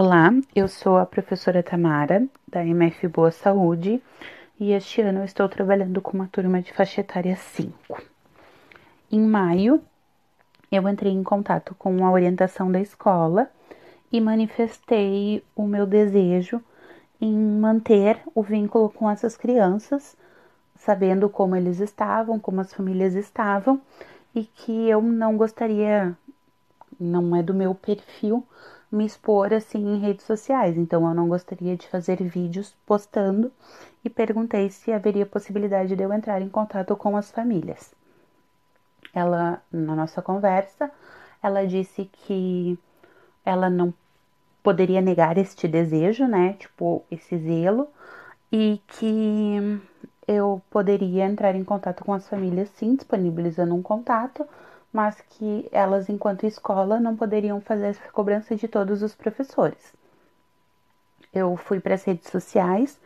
Olá, eu sou a professora Tamara, da MF Boa Saúde, e este ano eu estou trabalhando com uma turma de faixa etária 5. Em maio, eu entrei em contato com a orientação da escola e manifestei o meu desejo em manter o vínculo com essas crianças, sabendo como eles estavam, como as famílias estavam, e que eu não gostaria, não é do meu perfil, me expor assim em redes sociais, então eu não gostaria de fazer vídeos postando e perguntei se haveria possibilidade de eu entrar em contato com as famílias. Ela, na nossa conversa, ela disse que ela não poderia negar este desejo, né? Tipo, esse zelo, e que eu poderia entrar em contato com as famílias, sim, disponibilizando um contato, mas que elas, enquanto escola, não poderiam fazer essa cobrança de todos os professores. Eu fui para as redes sociais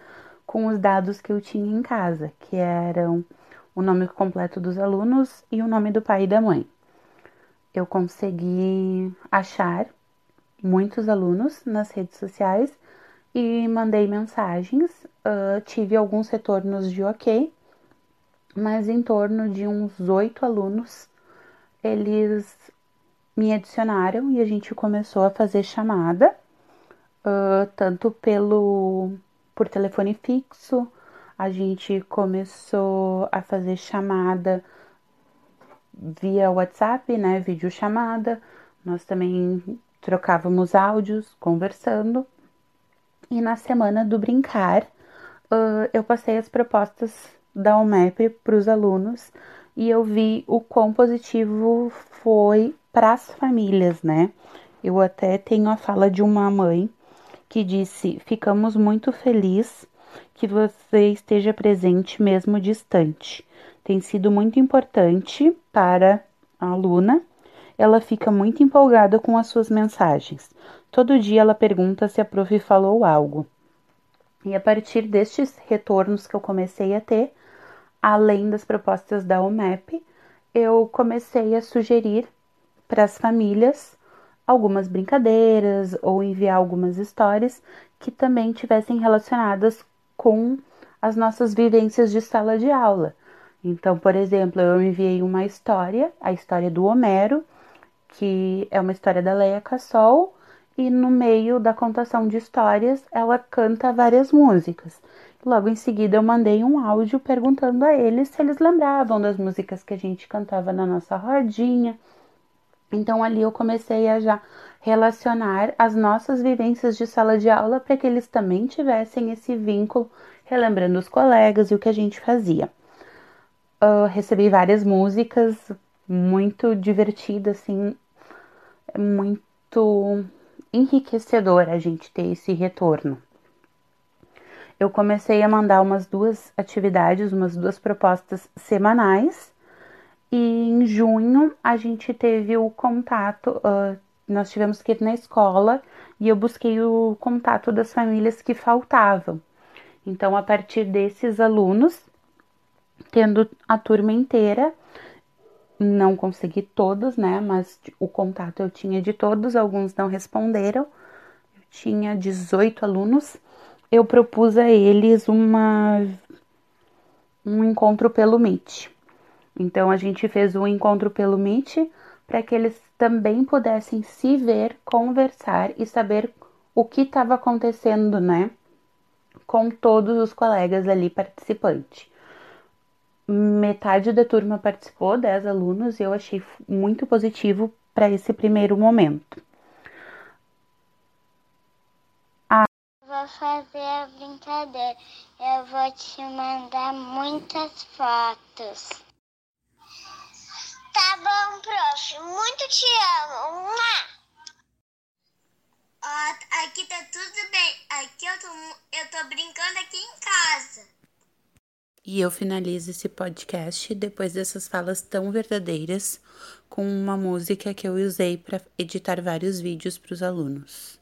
com os dados que eu tinha em casa, que eram o nome completo dos alunos e o nome do pai e da mãe. Eu consegui achar muitos alunos nas redes sociais e mandei mensagens. Uh, tive alguns retornos de ok, mas em torno de uns oito alunos eles me adicionaram e a gente começou a fazer chamada, uh, tanto pelo por telefone fixo, a gente começou a fazer chamada via WhatsApp, né, vídeo chamada. Nós também trocávamos áudios, conversando. E na semana do brincar, uh, eu passei as propostas da UMEP para os alunos e eu vi o quão positivo foi para as famílias, né? Eu até tenho a fala de uma mãe que disse: Ficamos muito felizes que você esteja presente mesmo distante. Tem sido muito importante para a aluna. Ela fica muito empolgada com as suas mensagens. Todo dia ela pergunta se a prof falou algo. E a partir destes retornos que eu comecei a ter, além das propostas da UMEP, eu comecei a sugerir para as famílias algumas brincadeiras ou enviar algumas histórias que também tivessem relacionadas com as nossas vivências de sala de aula. Então, por exemplo, eu enviei uma história, a história do Homero, que é uma história da Leia Cassol, e no meio da contação de histórias ela canta várias músicas. Logo em seguida, eu mandei um áudio perguntando a eles se eles lembravam das músicas que a gente cantava na nossa rodinha. Então, ali eu comecei a já relacionar as nossas vivências de sala de aula para que eles também tivessem esse vínculo, relembrando os colegas e o que a gente fazia. Uh, recebi várias músicas muito divertidas, assim, muito enriquecedor a gente ter esse retorno eu comecei a mandar umas duas atividades, umas duas propostas semanais. E em junho a gente teve o contato, uh, nós tivemos que ir na escola e eu busquei o contato das famílias que faltavam. Então, a partir desses alunos, tendo a turma inteira, não consegui todos, né? Mas o contato eu tinha de todos, alguns não responderam. Eu tinha 18 alunos eu propus a eles uma um encontro pelo Meet. Então a gente fez um encontro pelo Meet para que eles também pudessem se ver, conversar e saber o que estava acontecendo, né? Com todos os colegas ali participantes. Metade da turma participou, 10 alunos, e eu achei muito positivo para esse primeiro momento. Vou fazer a brincadeira. Eu vou te mandar muitas fotos. Tá bom, prof. Muito te amo. Ó, aqui tá tudo bem. Aqui eu tô, eu tô brincando aqui em casa. E eu finalizo esse podcast depois dessas falas tão verdadeiras com uma música que eu usei para editar vários vídeos para os alunos.